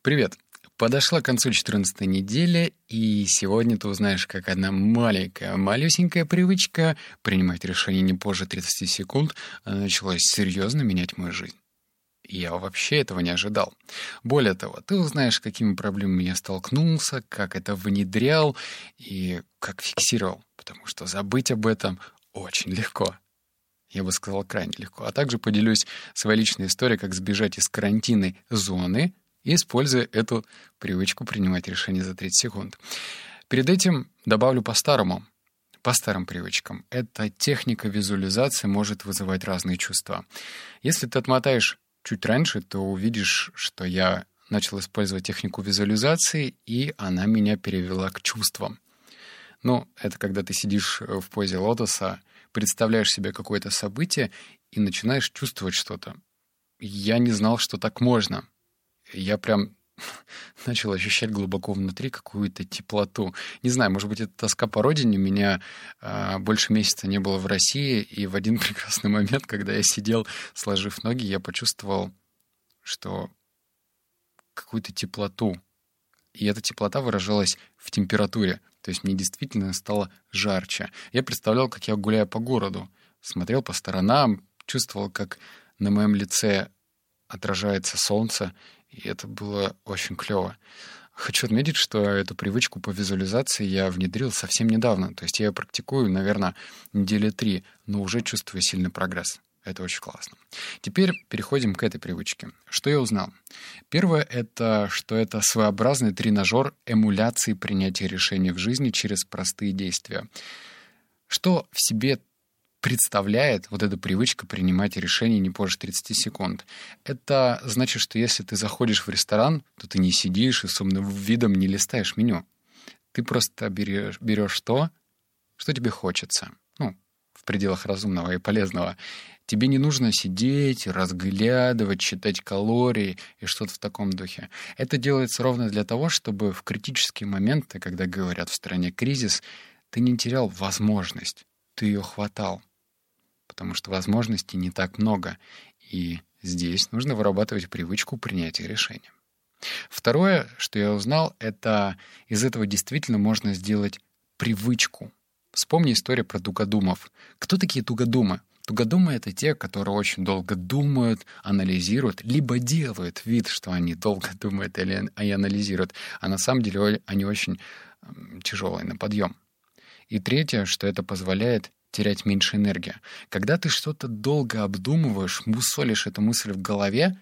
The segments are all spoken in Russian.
Привет! Подошла к концу 14 недели, и сегодня ты узнаешь, как одна маленькая, малюсенькая привычка принимать решения не позже 30 секунд началась серьезно менять мою жизнь. Я вообще этого не ожидал. Более того, ты узнаешь, какими проблемами я столкнулся, как это внедрял и как фиксировал, потому что забыть об этом очень легко. Я бы сказал, крайне легко. А также поделюсь своей личной историей, как сбежать из карантинной зоны — используя эту привычку принимать решения за 30 секунд. Перед этим добавлю по-старому, по старым привычкам. Эта техника визуализации может вызывать разные чувства. Если ты отмотаешь чуть раньше, то увидишь, что я начал использовать технику визуализации, и она меня перевела к чувствам. Ну, это когда ты сидишь в позе лотоса, представляешь себе какое-то событие и начинаешь чувствовать что-то. Я не знал, что так можно я прям начал ощущать глубоко внутри какую-то теплоту. Не знаю, может быть, это тоска по родине. Меня э, больше месяца не было в России, и в один прекрасный момент, когда я сидел, сложив ноги, я почувствовал, что какую-то теплоту. И эта теплота выражалась в температуре. То есть мне действительно стало жарче. Я представлял, как я гуляю по городу, смотрел по сторонам, чувствовал, как на моем лице отражается солнце, и это было очень клево. Хочу отметить, что эту привычку по визуализации я внедрил совсем недавно. То есть я ее практикую, наверное, недели три, но уже чувствую сильный прогресс. Это очень классно. Теперь переходим к этой привычке. Что я узнал? Первое — это, что это своеобразный тренажер эмуляции принятия решений в жизни через простые действия. Что в себе представляет вот эта привычка принимать решения не позже 30 секунд. Это значит, что если ты заходишь в ресторан, то ты не сидишь и с умным видом не листаешь меню. Ты просто берешь, берешь то, что тебе хочется. Ну, в пределах разумного и полезного. Тебе не нужно сидеть, разглядывать, читать калории и что-то в таком духе. Это делается ровно для того, чтобы в критические моменты, когда говорят в стране кризис, ты не терял возможность, ты ее хватал потому что возможностей не так много, и здесь нужно вырабатывать привычку принятия решения. Второе, что я узнал, это из этого действительно можно сделать привычку. Вспомни историю про тугодумов. Кто такие тугодумы? Тугодумы — это те, которые очень долго думают, анализируют, либо делают вид, что они долго думают или и анализируют, а на самом деле они очень тяжелые на подъем. И третье, что это позволяет терять меньше энергии. Когда ты что-то долго обдумываешь, мусолишь эту мысль в голове,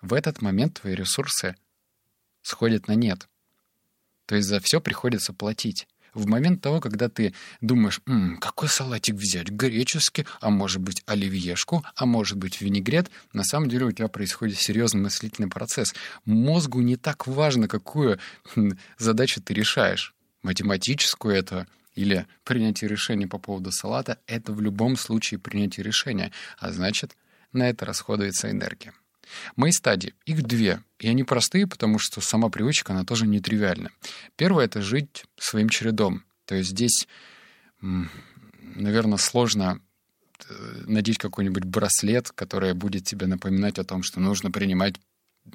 в этот момент твои ресурсы сходят на нет. То есть за все приходится платить. В момент того, когда ты думаешь, М, какой салатик взять, греческий, а может быть оливьешку, а может быть винегрет, на самом деле у тебя происходит серьезный мыслительный процесс. Мозгу не так важно, какую хм, задачу ты решаешь. Математическую это или принятие решения по поводу салата — это в любом случае принятие решения, а значит, на это расходуется энергия. Мои стадии, их две, и они простые, потому что сама привычка, она тоже нетривиальна. Первое — это жить своим чередом. То есть здесь, наверное, сложно э, надеть какой-нибудь браслет, который будет тебе напоминать о том, что нужно принимать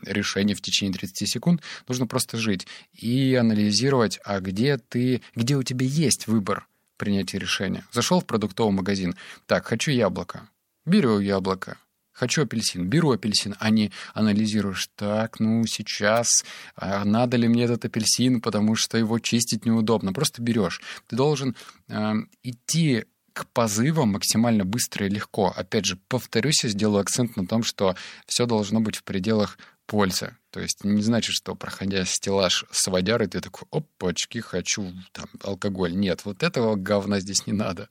решение в течение 30 секунд, нужно просто жить и анализировать, а где ты, где у тебя есть выбор принятия решения. Зашел в продуктовый магазин. Так, хочу яблоко. Беру яблоко. Хочу апельсин. Беру апельсин. А не анализируешь. Так, ну сейчас, а надо ли мне этот апельсин, потому что его чистить неудобно. Просто берешь. Ты должен э, идти к позывам максимально быстро и легко. Опять же, повторюсь, я сделаю акцент на том, что все должно быть в пределах польза. То есть не значит, что проходя стеллаж с водярой, ты такой, опачки, хочу там, алкоголь. Нет, вот этого говна здесь не надо.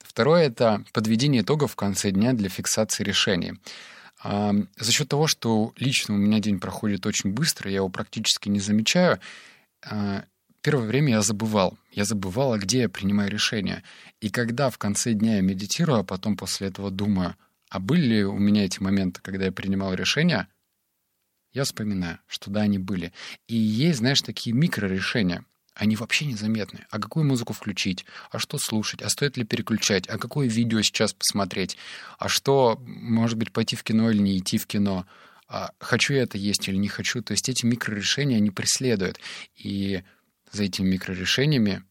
Второе — это подведение итогов в конце дня для фиксации решений. За счет того, что лично у меня день проходит очень быстро, я его практически не замечаю, а, первое время я забывал. Я забывал, а где я принимаю решения. И когда в конце дня я медитирую, а потом после этого думаю, а были ли у меня эти моменты, когда я принимал решения, я вспоминаю, что да, они были. И есть, знаешь, такие микрорешения. Они вообще незаметны. А какую музыку включить? А что слушать? А стоит ли переключать? А какое видео сейчас посмотреть? А что, может быть, пойти в кино или не идти в кино? а, хочу я это есть или не хочу. То есть эти микрорешения они преследуют. И за этими микрорешениями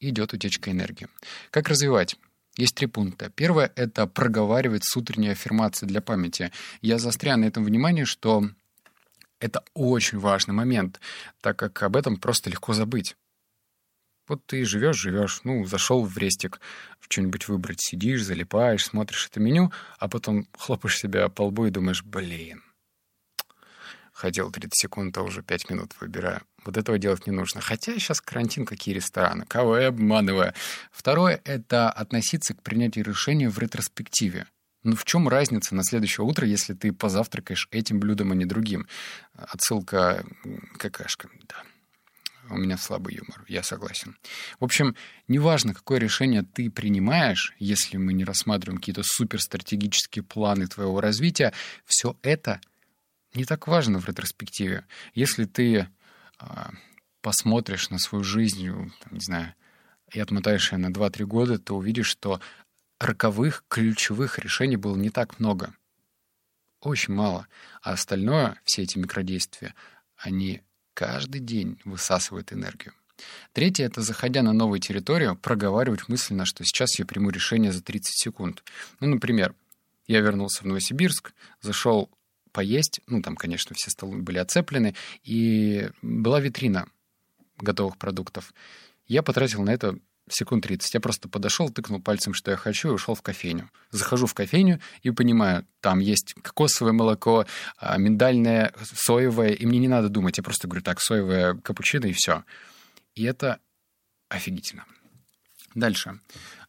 идет утечка энергии. Как развивать? Есть три пункта. Первое — это проговаривать с утренней аффирмацией для памяти. Я застряю на этом внимание, что это очень важный момент, так как об этом просто легко забыть. Вот ты живешь, живешь, ну, зашел в рестик, в что-нибудь выбрать, сидишь, залипаешь, смотришь это меню, а потом хлопаешь себя по лбу и думаешь, блин, ходил 30 секунд, а уже 5 минут выбираю. Вот этого делать не нужно. Хотя сейчас карантин, какие рестораны, кого я обманываю. Второе — это относиться к принятию решения в ретроспективе. Ну в чем разница на следующее утро, если ты позавтракаешь этим блюдом, а не другим? Отсылка какашка, да. У меня слабый юмор, я согласен. В общем, неважно, какое решение ты принимаешь, если мы не рассматриваем какие-то суперстратегические планы твоего развития, все это не так важно в ретроспективе. Если ты а, посмотришь на свою жизнь, там, не знаю, и отмотаешь ее на 2-3 года, то увидишь, что роковых, ключевых решений было не так много. Очень мало. А остальное, все эти микродействия, они каждый день высасывают энергию. Третье — это, заходя на новую территорию, проговаривать мысленно, что сейчас я приму решение за 30 секунд. Ну, например, я вернулся в Новосибирск, зашел поесть, ну, там, конечно, все столы были оцеплены, и была витрина готовых продуктов. Я потратил на это секунд 30. Я просто подошел, тыкнул пальцем, что я хочу, и ушел в кофейню. Захожу в кофейню и понимаю, там есть кокосовое молоко, а, миндальное, соевое, и мне не надо думать. Я просто говорю, так, соевое капучино, и все. И это офигительно. Дальше.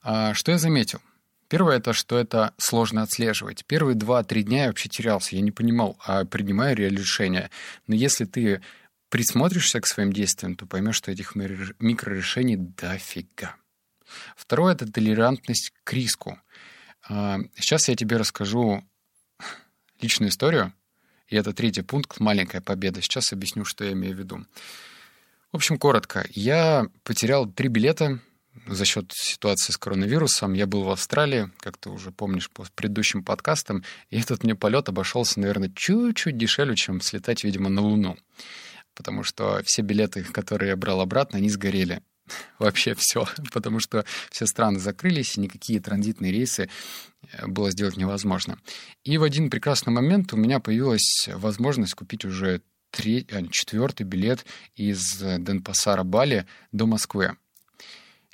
А, что я заметил? Первое, это что это сложно отслеживать. Первые два-три дня я вообще терялся, я не понимал, а принимаю ли решение. Но если ты присмотришься к своим действиям, то поймешь, что этих микрорешений дофига. Второе — это толерантность к риску. А, сейчас я тебе расскажу личную историю, и это третий пункт — маленькая победа. Сейчас объясню, что я имею в виду. В общем, коротко. Я потерял три билета за счет ситуации с коронавирусом. Я был в Австралии, как ты уже помнишь по предыдущим подкастам, и этот мне полет обошелся, наверное, чуть-чуть дешевле, чем слетать, видимо, на Луну потому что все билеты, которые я брал обратно, они сгорели. Вообще все, потому что все страны закрылись, и никакие транзитные рейсы э, было сделать невозможно. И в один прекрасный момент у меня появилась возможность купить уже а, четвертый билет из Денпасара Бали до Москвы.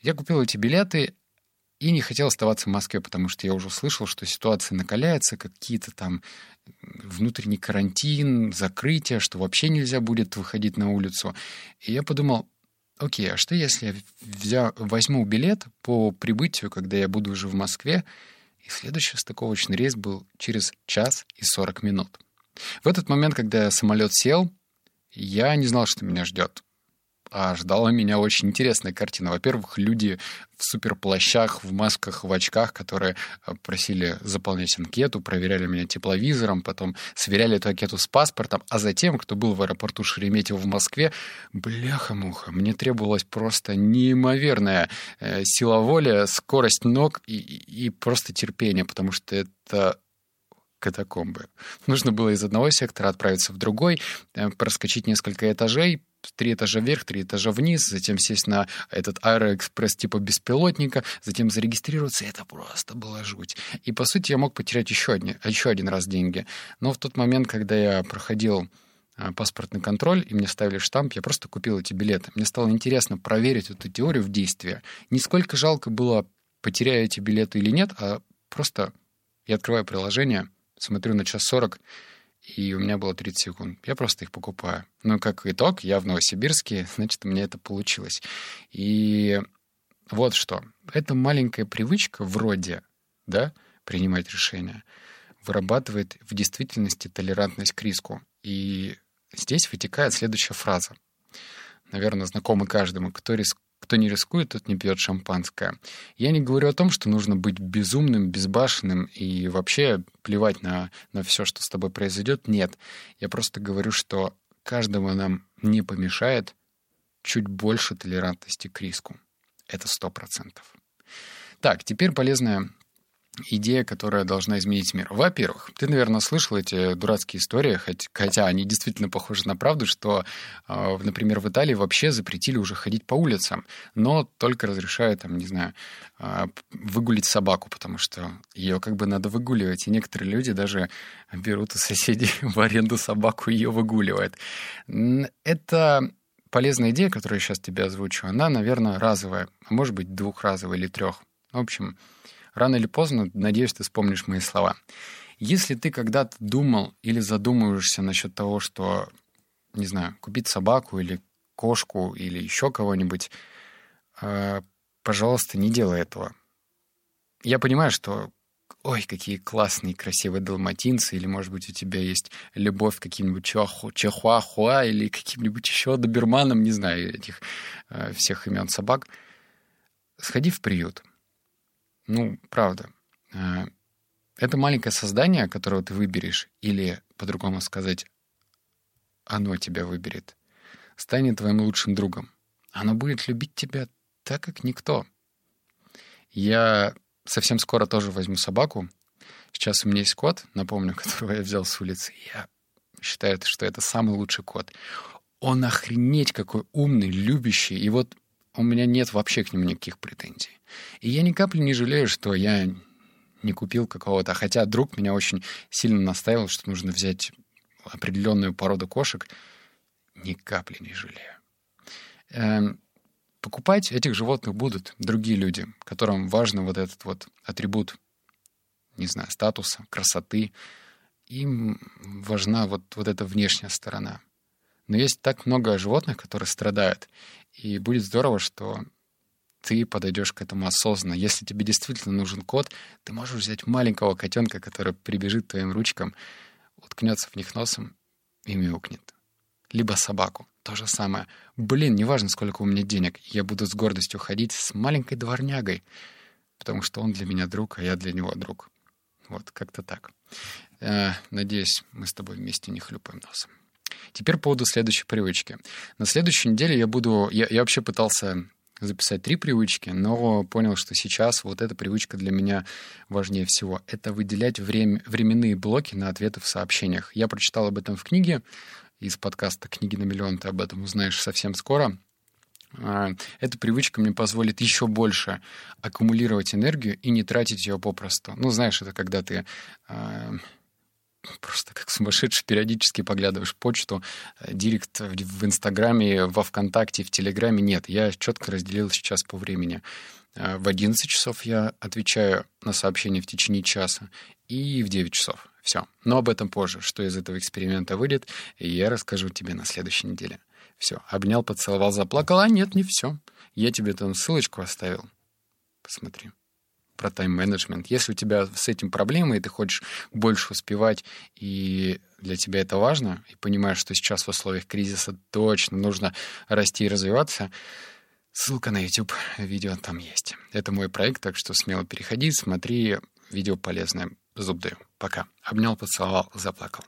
Я купил эти билеты, и не хотел оставаться в Москве, потому что я уже слышал, что ситуация накаляется, какие-то там внутренний карантин, закрытие, что вообще нельзя будет выходить на улицу. И я подумал, окей, а что если я взя... возьму билет по прибытию, когда я буду уже в Москве, и следующий стыковочный рейс был через час и 40 минут. В этот момент, когда самолет сел, я не знал, что меня ждет а ждала меня очень интересная картина. Во-первых, люди в суперплащах, в масках, в очках, которые э, просили заполнять анкету, проверяли меня тепловизором, потом сверяли эту анкету с паспортом, а затем, кто был в аэропорту Шереметьево в Москве, бляха-муха, мне требовалась просто неимоверная э, сила воли, скорость ног и, и просто терпение, потому что это катакомбы. Нужно было из одного сектора отправиться в другой, э, проскочить несколько этажей, три этажа вверх, три этажа вниз, затем сесть на этот аэроэкспресс типа беспилотника, затем зарегистрироваться. Это просто была жуть. И, по сути, я мог потерять еще один, еще один раз деньги. Но в тот момент, когда я проходил а, паспортный контроль, и мне ставили штамп, я просто купил эти билеты. Мне стало интересно проверить эту теорию в действии. Нисколько жалко было, потеряю эти билеты или нет, а просто я открываю приложение, смотрю на час сорок, и у меня было 30 секунд. Я просто их покупаю. Ну, как итог, я в Новосибирске, значит, у меня это получилось. И вот что. Эта маленькая привычка вроде, да, принимать решения, вырабатывает в действительности толерантность к риску. И здесь вытекает следующая фраза. Наверное, знакомый каждому. Кто, риск, кто не рискует, тот не пьет шампанское. Я не говорю о том, что нужно быть безумным, безбашенным и вообще плевать на, на все, что с тобой произойдет. Нет. Я просто говорю, что каждому нам не помешает чуть больше толерантности к риску. Это сто процентов. Так, теперь полезная идея, которая должна изменить мир. Во-первых, ты, наверное, слышал эти дурацкие истории, хотя они действительно похожи на правду, что, а, например, в Италии вообще запретили уже ходить по улицам, но только разрешают, там, не знаю, а, выгулить собаку, потому что ее как бы надо выгуливать. И некоторые люди даже берут у соседей в аренду собаку и ее выгуливают. Это полезная идея, которую я сейчас тебе озвучу, она, наверное, разовая, может быть, двухразовая или трех. В общем, Рано или поздно, надеюсь, ты вспомнишь мои слова. Если ты когда-то думал или задумываешься насчет того, что, не знаю, купить собаку или кошку или еще кого-нибудь, э, пожалуйста, не делай этого. Я понимаю, что ой, какие классные, красивые далматинцы, или, может быть, у тебя есть любовь к каким-нибудь чихуахуа или каким-нибудь еще доберманам, не знаю, этих э, всех имен собак. Сходи в приют. Ну, правда. Э, это маленькое создание, которого ты выберешь, или, по-другому сказать, оно тебя выберет, станет твоим лучшим другом. Оно будет любить тебя так, как никто. Я совсем скоро тоже возьму собаку. Сейчас у меня есть кот, напомню, которого я взял с улицы. Я считаю, что это самый лучший кот. Он охренеть какой умный, любящий. И вот у меня нет вообще к нему никаких претензий. И я ни капли не жалею, что я не купил какого-то. Хотя друг меня очень сильно настаивал, что нужно взять определенную породу кошек. Ни капли не жалею. Эм, покупать этих животных будут другие люди, которым важен вот этот вот атрибут, не знаю, статуса, красоты. Им важна вот, вот эта внешняя сторона. Но есть так много животных, которые страдают. И будет здорово, что ты подойдешь к этому осознанно. Если тебе действительно нужен кот, ты можешь взять маленького котенка, который прибежит к твоим ручкам, уткнется в них носом и мяукнет. Либо собаку. То же самое. Блин, неважно, сколько у меня денег, я буду с гордостью ходить с маленькой дворнягой, потому что он для меня друг, а я для него друг. Вот, как-то так. Э, надеюсь, мы с тобой вместе не хлюпаем носом. Теперь по поводу следующей привычки. На следующей неделе я буду... Я, я вообще пытался записать три привычки, но понял, что сейчас вот эта привычка для меня важнее всего. Это выделять время, временные блоки на ответы в сообщениях. Я прочитал об этом в книге из подкаста «Книги на миллион», ты об этом узнаешь совсем скоро. А, эта привычка мне позволит еще больше аккумулировать энергию и не тратить ее попросту. Ну, знаешь, это когда ты а, просто как сумасшедший периодически поглядываешь почту, э, директ в Инстаграме, во Вконтакте, в Телеграме. Нет, я четко разделил сейчас по времени. Э, в 11 часов я отвечаю на сообщения в течение часа и в 9 часов. Все. Но об этом позже. Что из этого эксперимента выйдет, я расскажу тебе на следующей неделе. Все. Обнял, поцеловал, заплакал. А нет, не все. Я тебе там ссылочку оставил. Посмотри про тайм-менеджмент. Если у тебя с этим проблемы, и ты хочешь больше успевать, и для тебя это важно, и понимаешь, что сейчас в условиях кризиса точно нужно расти и развиваться, ссылка на YouTube, видео там есть. Это мой проект, так что смело переходи, смотри, видео полезное. Зуб даю. Пока. Обнял, поцеловал, заплакал.